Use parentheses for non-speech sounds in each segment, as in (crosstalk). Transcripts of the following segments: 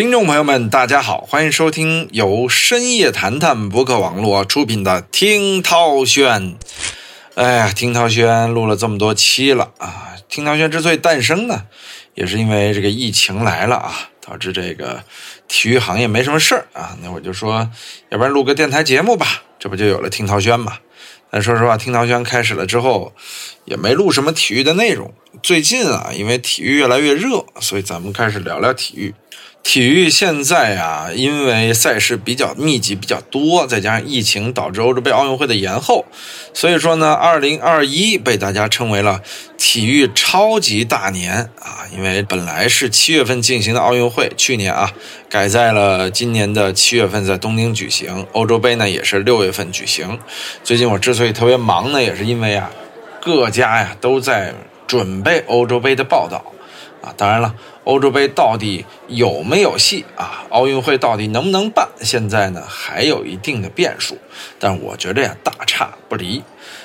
听众朋友们，大家好，欢迎收听由深夜谈谈博客网络出品的《听涛轩》。哎呀，听涛轩录了这么多期了啊！听涛轩之所以诞生呢，也是因为这个疫情来了啊，导致这个体育行业没什么事儿啊。那我就说，要不然录个电台节目吧，这不就有了听涛轩嘛？但说实话，听涛轩开始了之后，也没录什么体育的内容。最近啊，因为体育越来越热，所以咱们开始聊聊体育。体育现在啊，因为赛事比较密集、比较多，再加上疫情导致欧洲杯、奥运会的延后，所以说呢，二零二一被大家称为了体育超级大年啊。因为本来是七月份进行的奥运会，去年啊改在了今年的七月份在东京举行，欧洲杯呢也是六月份举行。最近我之所以特别忙呢，也是因为啊，各家呀都在准备欧洲杯的报道啊。当然了。欧洲杯到底有没有戏啊？奥运会到底能不能办？现在呢还有一定的变数，但我觉得呀大差不离。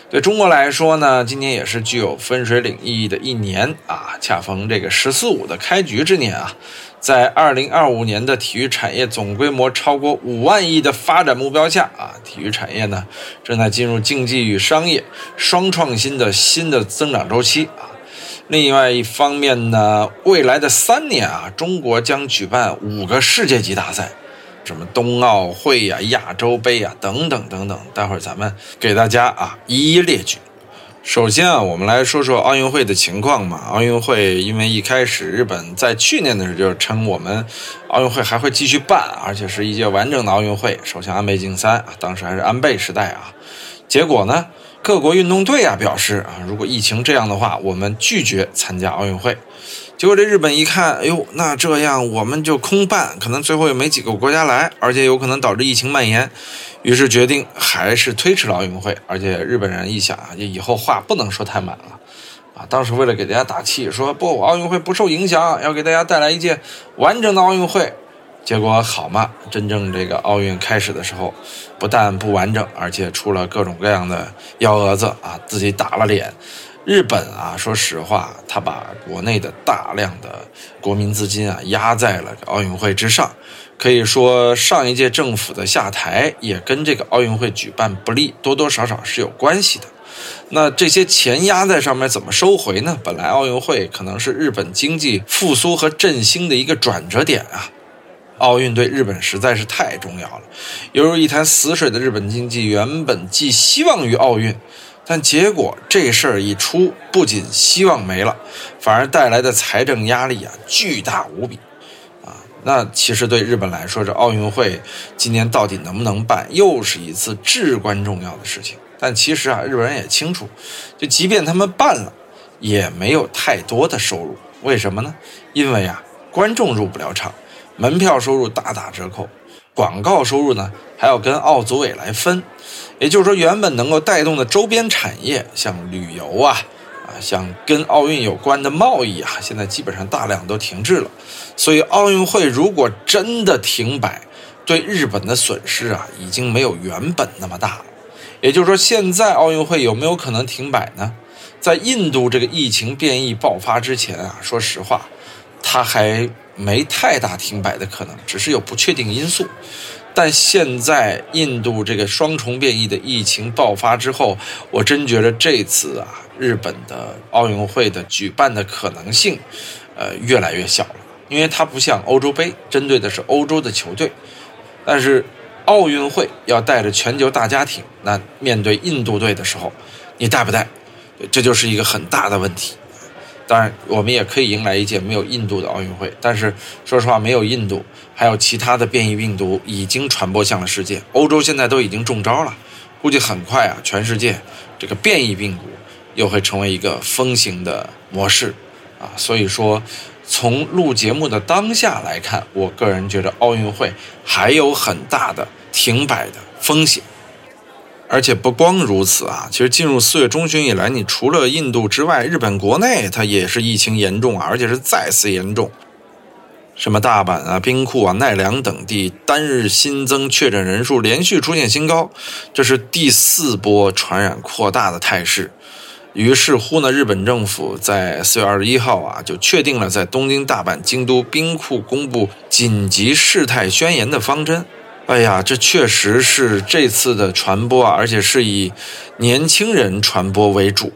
对中国来说呢，今年也是具有分水岭意义的一年啊，恰逢这个“十四五”的开局之年啊，在二零二五年的体育产业总规模超过五万亿的发展目标下啊，体育产业呢正在进入竞技与商业双创新的新的增长周期啊。另外一方面呢，未来的三年啊，中国将举办五个世界级大赛，什么冬奥会呀、亚洲杯呀等等等等。待会儿咱们给大家啊一一列举。首先啊，我们来说说奥运会的情况嘛。奥运会因为一开始日本在去年的时候就称我们奥运会还会继续办，而且是一届完整的奥运会。首相安倍晋三啊，当时还是安倍时代啊，结果呢？各国运动队啊表示啊，如果疫情这样的话，我们拒绝参加奥运会。结果这日本一看，哎呦，那这样我们就空办，可能最后也没几个国家来，而且有可能导致疫情蔓延。于是决定还是推迟了奥运会。而且日本人一想啊，以后话不能说太满了啊。当时为了给大家打气，说不，奥运会不受影响，要给大家带来一届完整的奥运会。结果好嘛，真正这个奥运开始的时候，不但不完整，而且出了各种各样的幺蛾子啊，自己打了脸。日本啊，说实话，他把国内的大量的国民资金啊压在了奥运会之上，可以说上一届政府的下台也跟这个奥运会举办不利多多少少是有关系的。那这些钱压在上面怎么收回呢？本来奥运会可能是日本经济复苏和振兴的一个转折点啊。奥运对日本实在是太重要了，犹如一潭死水的日本经济原本寄希望于奥运，但结果这事儿一出，不仅希望没了，反而带来的财政压力啊巨大无比，啊，那其实对日本来说，这奥运会今年到底能不能办，又是一次至关重要的事情。但其实啊，日本人也清楚，就即便他们办了，也没有太多的收入，为什么呢？因为啊，观众入不了场。门票收入大打折扣，广告收入呢还要跟奥组委来分，也就是说，原本能够带动的周边产业，像旅游啊，啊，像跟奥运有关的贸易啊，现在基本上大量都停滞了。所以，奥运会如果真的停摆，对日本的损失啊，已经没有原本那么大了。也就是说，现在奥运会有没有可能停摆呢？在印度这个疫情变异爆发之前啊，说实话，它还。没太大停摆的可能，只是有不确定因素。但现在印度这个双重变异的疫情爆发之后，我真觉得这次啊，日本的奥运会的举办的可能性，呃，越来越小了。因为它不像欧洲杯，针对的是欧洲的球队，但是奥运会要带着全球大家庭，那面对印度队的时候，你带不带？这就是一个很大的问题。当然，我们也可以迎来一届没有印度的奥运会。但是，说实话，没有印度，还有其他的变异病毒已经传播向了世界。欧洲现在都已经中招了，估计很快啊，全世界这个变异病毒又会成为一个风行的模式啊。所以说，从录节目的当下来看，我个人觉得奥运会还有很大的停摆的风险。而且不光如此啊，其实进入四月中旬以来，你除了印度之外，日本国内它也是疫情严重啊，而且是再次严重。什么大阪啊、兵库啊、奈良等地单日新增确诊人数连续出现新高，这是第四波传染扩大的态势。于是乎呢，日本政府在四月二十一号啊，就确定了在东京、大阪、京都兵库公布紧急事态宣言的方针。哎呀，这确实是这次的传播啊，而且是以年轻人传播为主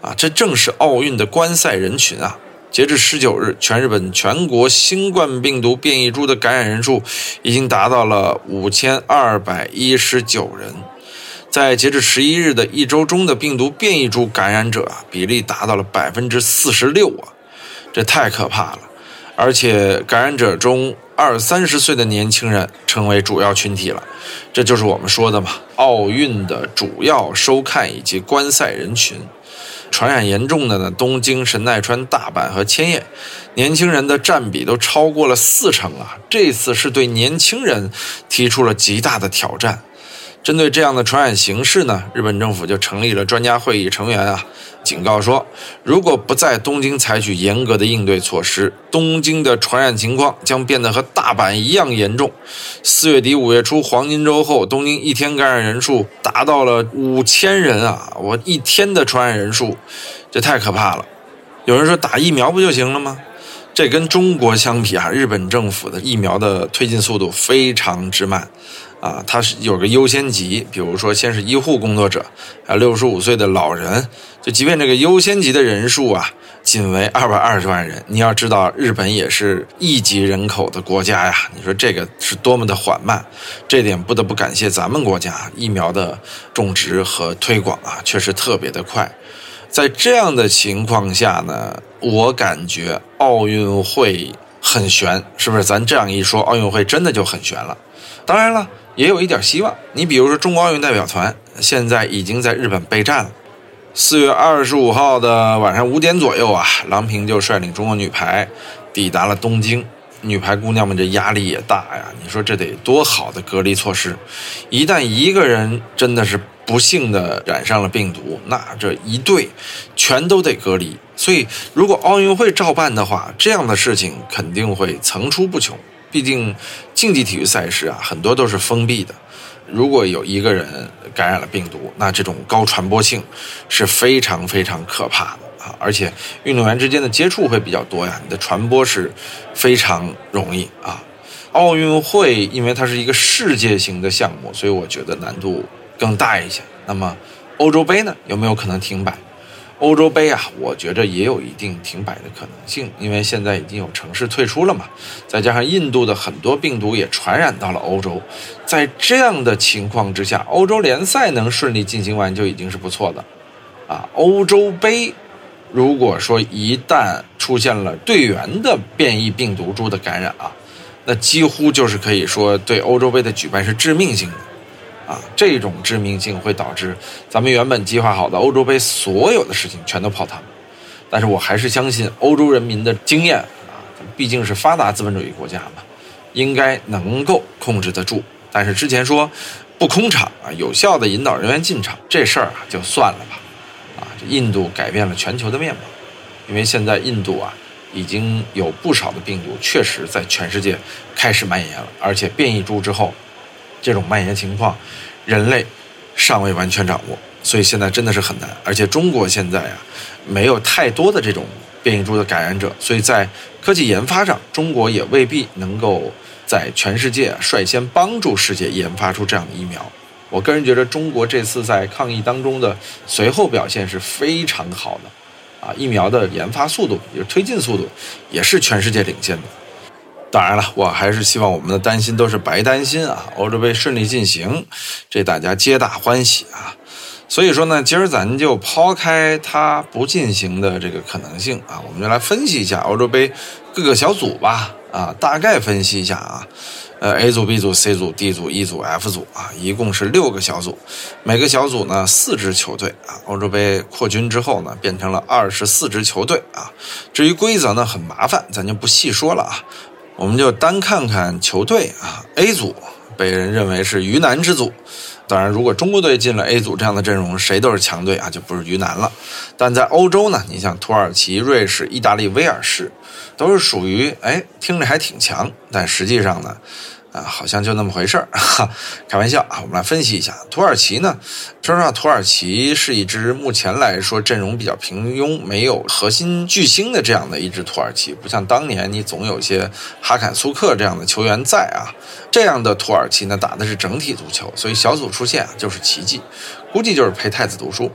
啊，这正是奥运的观赛人群啊。截至十九日，全日本全国新冠病毒变异株的感染人数已经达到了五千二百一十九人。在截至十一日的一周中的病毒变异株感染者啊，比例达到了百分之四十六啊，这太可怕了！而且感染者中二三十岁的年轻人成为主要群体了，这就是我们说的嘛，奥运的主要收看以及观赛人群。传染严重的呢，东京、神奈川、大阪和千叶，年轻人的占比都超过了四成啊！这次是对年轻人提出了极大的挑战。针对这样的传染形势呢，日本政府就成立了专家会议，成员啊警告说，如果不在东京采取严格的应对措施，东京的传染情况将变得和大阪一样严重。四月底五月初黄金周后，东京一天感染人数达到了五千人啊！我一天的传染人数，这太可怕了。有人说打疫苗不就行了吗？这跟中国相比啊，日本政府的疫苗的推进速度非常之慢。啊，它是有个优先级，比如说先是医护工作者，还有六十五岁的老人，就即便这个优先级的人数啊，仅为二百二十万人，你要知道，日本也是亿级人口的国家呀，你说这个是多么的缓慢，这点不得不感谢咱们国家疫苗的种植和推广啊，确实特别的快。在这样的情况下呢，我感觉奥运会很悬，是不是？咱这样一说，奥运会真的就很悬了。当然了。也有一点希望。你比如说，中国奥运代表团现在已经在日本备战了。四月二十五号的晚上五点左右啊，郎平就率领中国女排抵达了东京。女排姑娘们这压力也大呀，你说这得多好的隔离措施？一旦一个人真的是不幸的染上了病毒，那这一队全都得隔离。所以，如果奥运会照办的话，这样的事情肯定会层出不穷。毕竟，竞技体育赛事啊，很多都是封闭的。如果有一个人感染了病毒，那这种高传播性是非常非常可怕的啊！而且运动员之间的接触会比较多呀，你的传播是非常容易啊。奥运会因为它是一个世界型的项目，所以我觉得难度更大一些。那么，欧洲杯呢，有没有可能停摆？欧洲杯啊，我觉着也有一定停摆的可能性，因为现在已经有城市退出了嘛，再加上印度的很多病毒也传染到了欧洲，在这样的情况之下，欧洲联赛能顺利进行完就已经是不错的，啊，欧洲杯如果说一旦出现了队员的变异病毒株的感染啊，那几乎就是可以说对欧洲杯的举办是致命性的。啊，这种致命性会导致咱们原本计划好的欧洲杯所有的事情全都泡汤。但是我还是相信欧洲人民的经验啊，毕竟是发达资本主义国家嘛，应该能够控制得住。但是之前说不空场啊，有效的引导人员进场这事儿啊，就算了吧。啊，这印度改变了全球的面貌，因为现在印度啊，已经有不少的病毒确实在全世界开始蔓延了，而且变异株之后。这种蔓延情况，人类尚未完全掌握，所以现在真的是很难。而且中国现在啊，没有太多的这种变异株的感染者，所以在科技研发上，中国也未必能够在全世界率先帮助世界研发出这样的疫苗。我个人觉得，中国这次在抗疫当中的随后表现是非常好的，啊，疫苗的研发速度，也是推进速度，也是全世界领先的。当然了，我还是希望我们的担心都是白担心啊！欧洲杯顺利进行，这大家皆大欢喜啊！所以说呢，今儿咱就抛开它不进行的这个可能性啊，我们就来分析一下欧洲杯各个小组吧啊，大概分析一下啊，呃，A 组、B 组、C 组、D 组、E 组、F 组啊，一共是六个小组，每个小组呢四支球队啊。欧洲杯扩军之后呢，变成了二十四支球队啊。至于规则呢，很麻烦，咱就不细说了啊。我们就单看看球队啊，A 组被人认为是鱼腩之组。当然，如果中国队进了 A 组这样的阵容，谁都是强队啊，就不是鱼腩了。但在欧洲呢，你像土耳其、瑞士、意大利、威尔士，都是属于哎听着还挺强，但实际上呢，啊，好像就那么回事儿，开玩笑啊。我们来分析一下土耳其呢。说实话，土耳其是一支目前来说阵容比较平庸、没有核心巨星的这样的一支土耳其，不像当年你总有些哈坎苏克这样的球员在啊。这样的土耳其呢，打的是整体足球，所以小组出线就是奇迹，估计就是陪太子读书。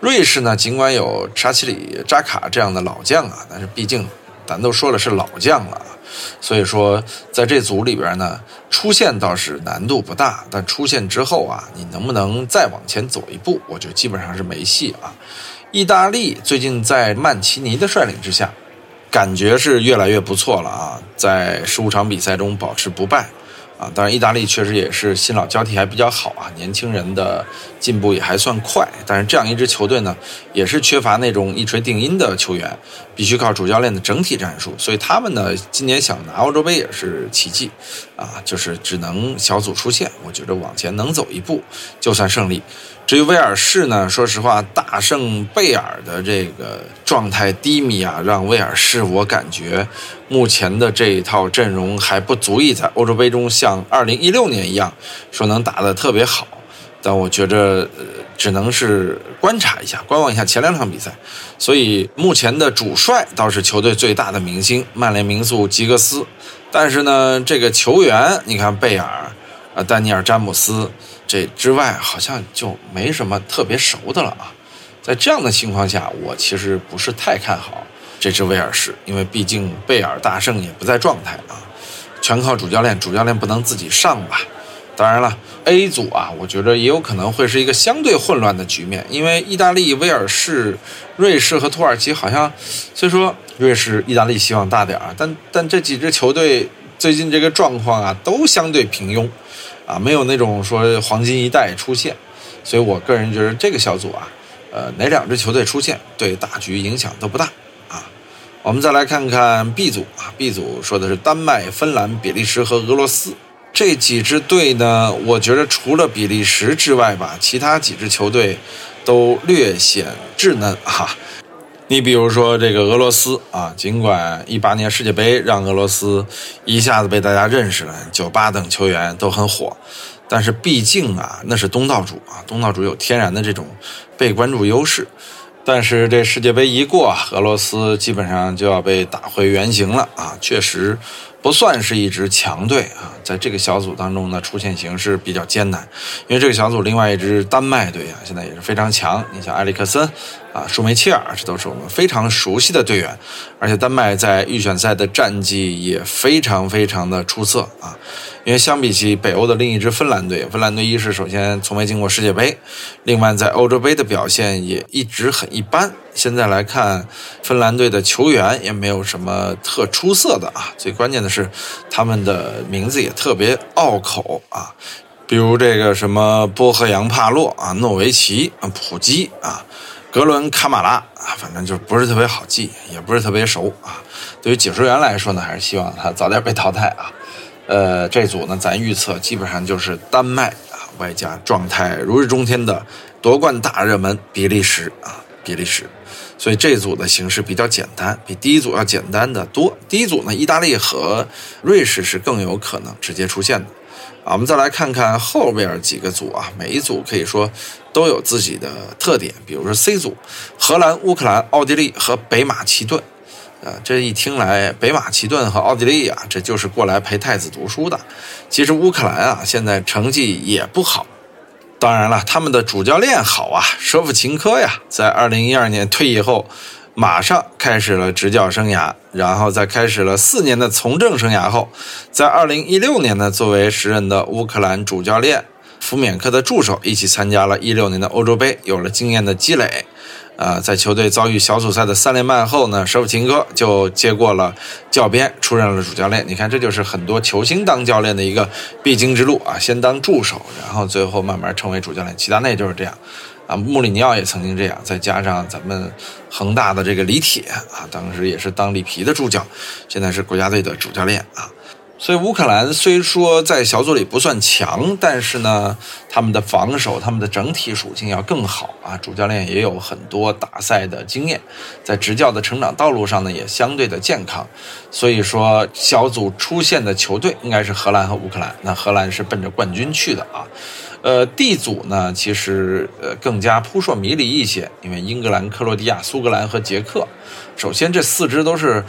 瑞士呢，尽管有沙奇里、扎卡这样的老将啊，但是毕竟咱都说了是老将了。所以说，在这组里边呢，出线倒是难度不大，但出线之后啊，你能不能再往前走一步，我觉得基本上是没戏啊。意大利最近在曼奇尼的率领之下，感觉是越来越不错了啊，在十五场比赛中保持不败。啊，当然，意大利确实也是新老交替还比较好啊，年轻人的进步也还算快。但是这样一支球队呢，也是缺乏那种一锤定音的球员，必须靠主教练的整体战术。所以他们呢，今年想拿欧洲杯也是奇迹，啊，就是只能小组出线。我觉得往前能走一步就算胜利。至于威尔士呢，说实话，大胜贝尔的这个状态低迷啊，让威尔士我感觉目前的这一套阵容还不足以在欧洲杯中像2016年一样说能打得特别好。但我觉着只能是观察一下，观望一下前两场比赛。所以目前的主帅倒是球队最大的明星曼联名宿吉格斯，但是呢，这个球员你看贝尔，呃，丹尼尔詹姆斯。这之外，好像就没什么特别熟的了啊。在这样的情况下，我其实不是太看好这支威尔士，因为毕竟贝尔大圣也不在状态啊，全靠主教练，主教练不能自己上吧？当然了，A 组啊，我觉得也有可能会是一个相对混乱的局面，因为意大利、威尔士、瑞士和土耳其好像，虽说瑞士、意大利希望大点儿，但但这几支球队最近这个状况啊，都相对平庸。啊，没有那种说黄金一代出现，所以我个人觉得这个小组啊，呃，哪两支球队出现对大局影响都不大啊。我们再来看看 B 组啊，B 组说的是丹麦、芬兰、比利时和俄罗斯这几支队呢，我觉得除了比利时之外吧，其他几支球队都略显稚嫩哈。你比如说这个俄罗斯啊，尽管一八年世界杯让俄罗斯一下子被大家认识了，九八等球员都很火，但是毕竟啊，那是东道主啊，东道主有天然的这种被关注优势。但是这世界杯一过，俄罗斯基本上就要被打回原形了啊，确实。不算是一支强队啊，在这个小组当中呢，出现形势比较艰难。因为这个小组另外一支丹麦队啊，现在也是非常强。你像埃里克森啊、舒梅切尔，这都是我们非常熟悉的队员。而且丹麦在预选赛的战绩也非常非常的出色啊。因为相比起北欧的另一支芬兰队，芬兰队一是首先从没进过世界杯，另外在欧洲杯的表现也一直很一般。现在来看，芬兰队的球员也没有什么特出色的啊。最关键的是，他们的名字也特别拗口啊，比如这个什么波赫扬帕洛啊、诺维奇啊、普基啊、格伦卡马拉啊，反正就不是特别好记，也不是特别熟啊。对于解说员来说呢，还是希望他早点被淘汰啊。呃，这组呢，咱预测基本上就是丹麦啊，外加状态如日中天的夺冠大热门比利时啊，比利时。所以这组的形式比较简单，比第一组要简单的多。第一组呢，意大利和瑞士是更有可能直接出现的。啊，我们再来看看后边几个组啊，每一组可以说都有自己的特点。比如说 C 组，荷兰、乌克兰、奥地利和北马其顿。啊，这一听来，北马其顿和奥地利啊，这就是过来陪太子读书的。其实乌克兰啊，现在成绩也不好。当然了，他们的主教练好啊，舍甫琴科呀，在二零一二年退役后，马上开始了执教生涯，然后在开始了四年的从政生涯后，在二零一六年呢，作为时任的乌克兰主教练福缅克的助手，一起参加了一六年的欧洲杯，有了经验的积累。啊，在球队遭遇小组赛的三连败后呢，舍甫琴科就接过了教鞭，出任了主教练。你看，这就是很多球星当教练的一个必经之路啊，先当助手，然后最后慢慢成为主教练。齐达内就是这样，啊，穆里尼奥也曾经这样，再加上咱们恒大的这个李铁啊，当时也是当里皮的助教，现在是国家队的主教练啊。所以乌克兰虽说在小组里不算强，但是呢，他们的防守、他们的整体属性要更好啊。主教练也有很多大赛的经验，在执教的成长道路上呢，也相对的健康。所以说，小组出现的球队应该是荷兰和乌克兰。那荷兰是奔着冠军去的啊。呃，D 组呢，其实呃更加扑朔迷离一些，因为英格兰、克罗地亚、苏格兰和捷克，首先这四支都是。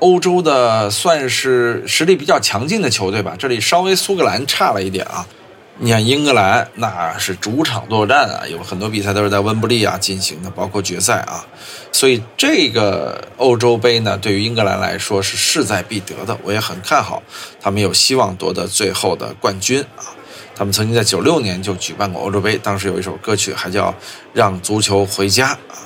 欧洲的算是实力比较强劲的球队吧，这里稍微苏格兰差了一点啊。你看英格兰那是主场作战啊，有很多比赛都是在温布利啊进行的，包括决赛啊。所以这个欧洲杯呢，对于英格兰来说是势在必得的，我也很看好他们有希望夺得最后的冠军啊。他们曾经在九六年就举办过欧洲杯，当时有一首歌曲还叫《让足球回家》啊。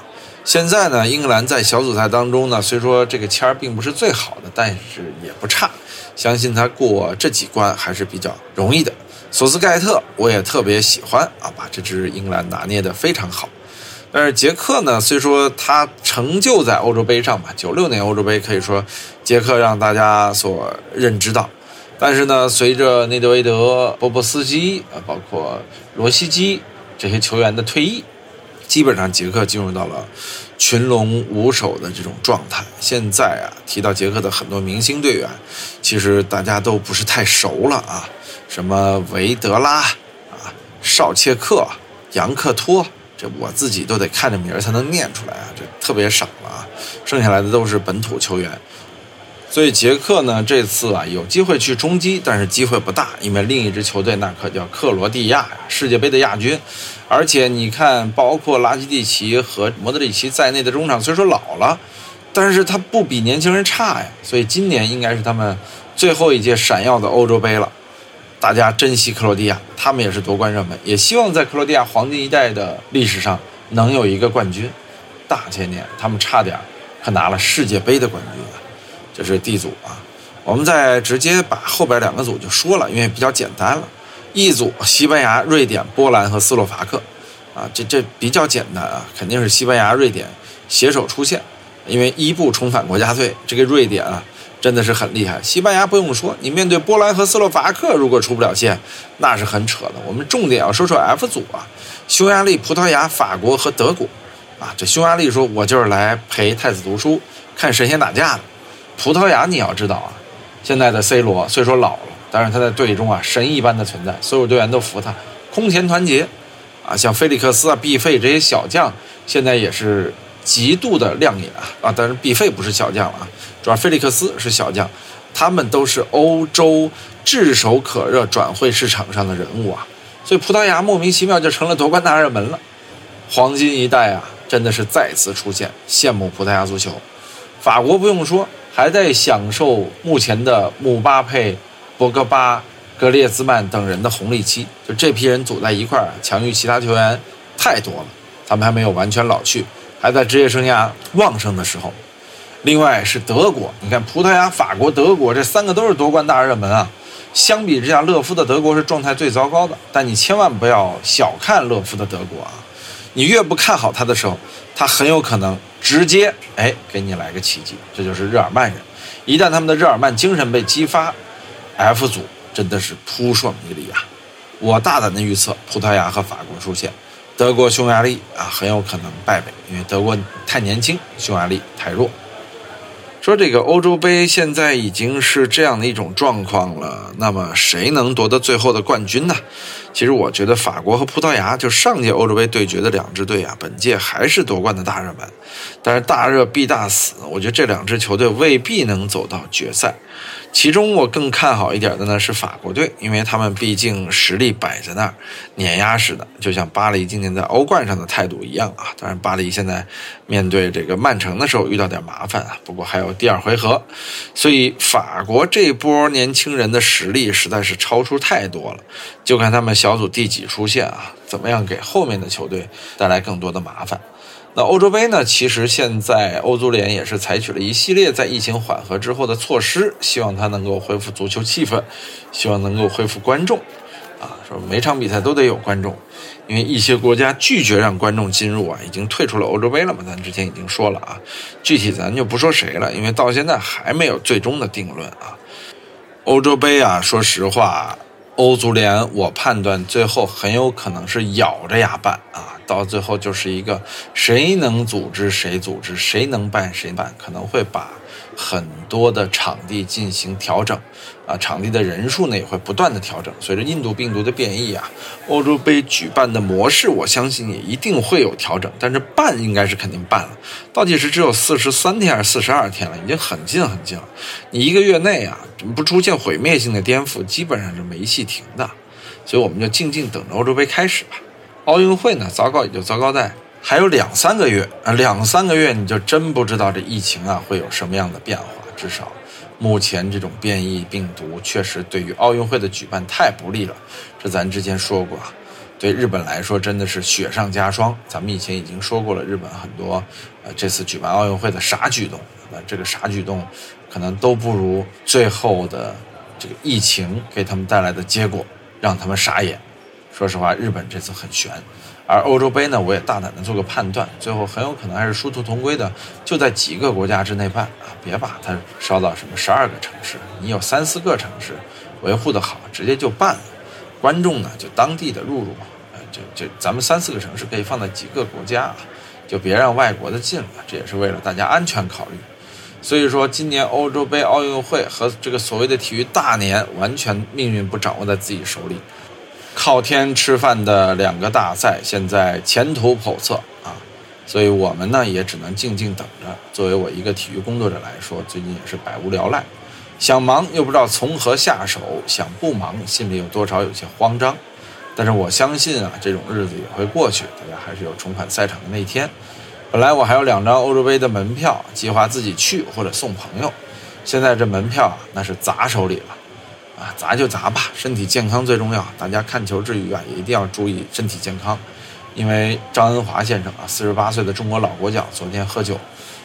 现在呢，英格兰在小组赛当中呢，虽说这个签儿并不是最好的，但是也不差，相信他过这几关还是比较容易的。索斯盖特我也特别喜欢啊，把这支英格兰拿捏得非常好。但是捷克呢，虽说他成就在欧洲杯上吧，九六年欧洲杯可以说捷克让大家所认知到，但是呢，随着内德维德、波波斯基啊，包括罗西基这些球员的退役。基本上，捷克进入到了群龙无首的这种状态。现在啊，提到捷克的很多明星队员，其实大家都不是太熟了啊，什么维德拉啊、绍切克、杨克托，这我自己都得看着名儿才能念出来啊，这特别少了啊。剩下来的都是本土球员。所以捷克呢，这次啊有机会去冲击，但是机会不大，因为另一支球队那可叫克罗地亚呀，世界杯的亚军。而且你看，包括拉基蒂奇和莫德里奇在内的中场，虽说老了，但是他不比年轻人差呀。所以今年应该是他们最后一届闪耀的欧洲杯了。大家珍惜克罗地亚，他们也是夺冠热门，也希望在克罗地亚黄金一代的历史上能有一个冠军。大前年他们差点可拿了世界杯的冠军了。这是 D 组啊，我们再直接把后边两个组就说了，因为比较简单了。一组西班牙、瑞典、波兰和斯洛伐克，啊，这这比较简单啊，肯定是西班牙、瑞典携手出线，因为伊布重返国家队，这个瑞典啊真的是很厉害。西班牙不用说，你面对波兰和斯洛伐克，如果出不了线，那是很扯的。我们重点要说说 F 组啊，匈牙利、葡萄牙、法国和德国，啊，这匈牙利说我就是来陪太子读书、看神仙打架的。葡萄牙你要知道啊，现在的 C 罗虽说老了。但是他在队中啊，神一般的存在，所有队员都服他，空前团结，啊，像菲利克斯啊、毕费这些小将，现在也是极度的亮眼啊啊！但是毕费不是小将了啊，主要菲利克斯是小将，他们都是欧洲炙手可热转会市场上的人物啊，所以葡萄牙莫名其妙就成了夺冠大热门了，黄金一代啊，真的是再次出现，羡慕葡萄牙足球。法国不用说，还在享受目前的姆巴佩。博格巴、格列兹曼等人的红利期，就这批人组在一块儿，强于其他球员太多了。他们还没有完全老去，还在职业生涯旺盛的时候。另外是德国，你看葡萄牙、法国、德国这三个都是夺冠大热门啊。相比之下，勒夫的德国是状态最糟糕的。但你千万不要小看勒夫的德国啊！你越不看好他的时候，他很有可能 (laughs) 直接哎给你来个奇迹。这就是日耳曼人，一旦他们的日耳曼精神被激发。F 组真的是扑朔迷离啊！我大胆的预测，葡萄牙和法国出现，德国、匈牙利啊很有可能败北，因为德国太年轻，匈牙利太弱。说这个欧洲杯现在已经是这样的一种状况了，那么谁能夺得最后的冠军呢？其实我觉得法国和葡萄牙就上届欧洲杯对决的两支队啊，本届还是夺冠的大热门，但是大热必大死，我觉得这两支球队未必能走到决赛。其中我更看好一点的呢是法国队，因为他们毕竟实力摆在那儿，碾压式的，就像巴黎今年在欧冠上的态度一样啊。当然，巴黎现在面对这个曼城的时候遇到点麻烦啊，不过还有第二回合，所以法国这波年轻人的实力实在是超出太多了，就看他们小组第几出现啊，怎么样给后面的球队带来更多的麻烦。那欧洲杯呢？其实现在欧足联也是采取了一系列在疫情缓和之后的措施，希望它能够恢复足球气氛，希望能够恢复观众。啊，说每场比赛都得有观众，因为一些国家拒绝让观众进入啊，已经退出了欧洲杯了嘛。咱之前已经说了啊，具体咱就不说谁了，因为到现在还没有最终的定论啊。欧洲杯啊，说实话，欧足联我判断最后很有可能是咬着牙办啊，到最后就是一个谁能组织谁组织，谁能办谁办，可能会把。很多的场地进行调整，啊，场地的人数呢也会不断的调整。随着印度病毒的变异啊，欧洲杯举办的模式，我相信也一定会有调整。但是办应该是肯定办了，倒计时只有四十三天还是四十二天了，已经很近很近了。你一个月内啊，不出现毁灭性的颠覆，基本上是没戏停的。所以我们就静静等着欧洲杯开始吧。奥运会呢，糟糕也就糟糕在。还有两三个月啊，两三个月你就真不知道这疫情啊会有什么样的变化。至少，目前这种变异病毒确实对于奥运会的举办太不利了。这咱之前说过，对日本来说真的是雪上加霜。咱们以前已经说过了，日本很多呃这次举办奥运会的傻举动，那这个傻举动可能都不如最后的这个疫情给他们带来的结果让他们傻眼。说实话，日本这次很悬。而欧洲杯呢，我也大胆的做个判断，最后很有可能还是殊途同归的，就在几个国家之内办啊，别把它烧到什么十二个城市，你有三四个城市维护的好，直接就办了，观众呢就当地的入入，呃，就就咱们三四个城市可以放在几个国家，就别让外国的进了，这也是为了大家安全考虑。所以说，今年欧洲杯、奥运会和这个所谓的体育大年，完全命运不掌握在自己手里。靠天吃饭的两个大赛，现在前途叵测啊！所以我们呢也只能静静等着。作为我一个体育工作者来说，最近也是百无聊赖，想忙又不知道从何下手，想不忙心里有多少有些慌张。但是我相信啊，这种日子也会过去，大家还是有重返赛场的那一天。本来我还有两张欧洲杯的门票，计划自己去或者送朋友，现在这门票啊，那是砸手里了。啊，砸就砸吧，身体健康最重要。大家看球之余啊，也一定要注意身体健康。因为张恩华先生啊，四十八岁的中国老国脚，昨天喝酒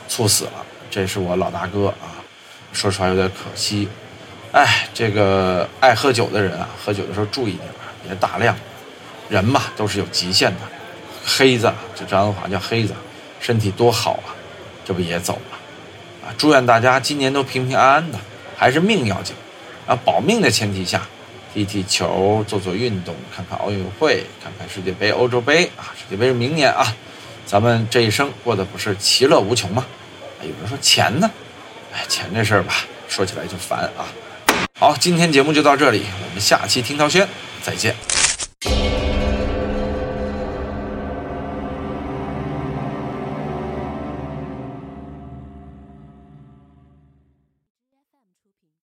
猝死了。这是我老大哥啊，说实话有点可惜。哎，这个爱喝酒的人啊，喝酒的时候注意点别大量。人嘛，都是有极限的。黑子，这张恩华叫黑子，身体多好啊，这不也走了？啊，祝愿大家今年都平平安安的，还是命要紧。啊，保命的前提下，踢踢球，做做运动，看看奥运会，看看世界杯、欧洲杯啊！世界杯是明年啊，咱们这一生过得不是其乐无穷吗？有人说钱呢？哎，钱这事儿吧，说起来就烦啊。好，今天节目就到这里，我们下期听涛轩再见。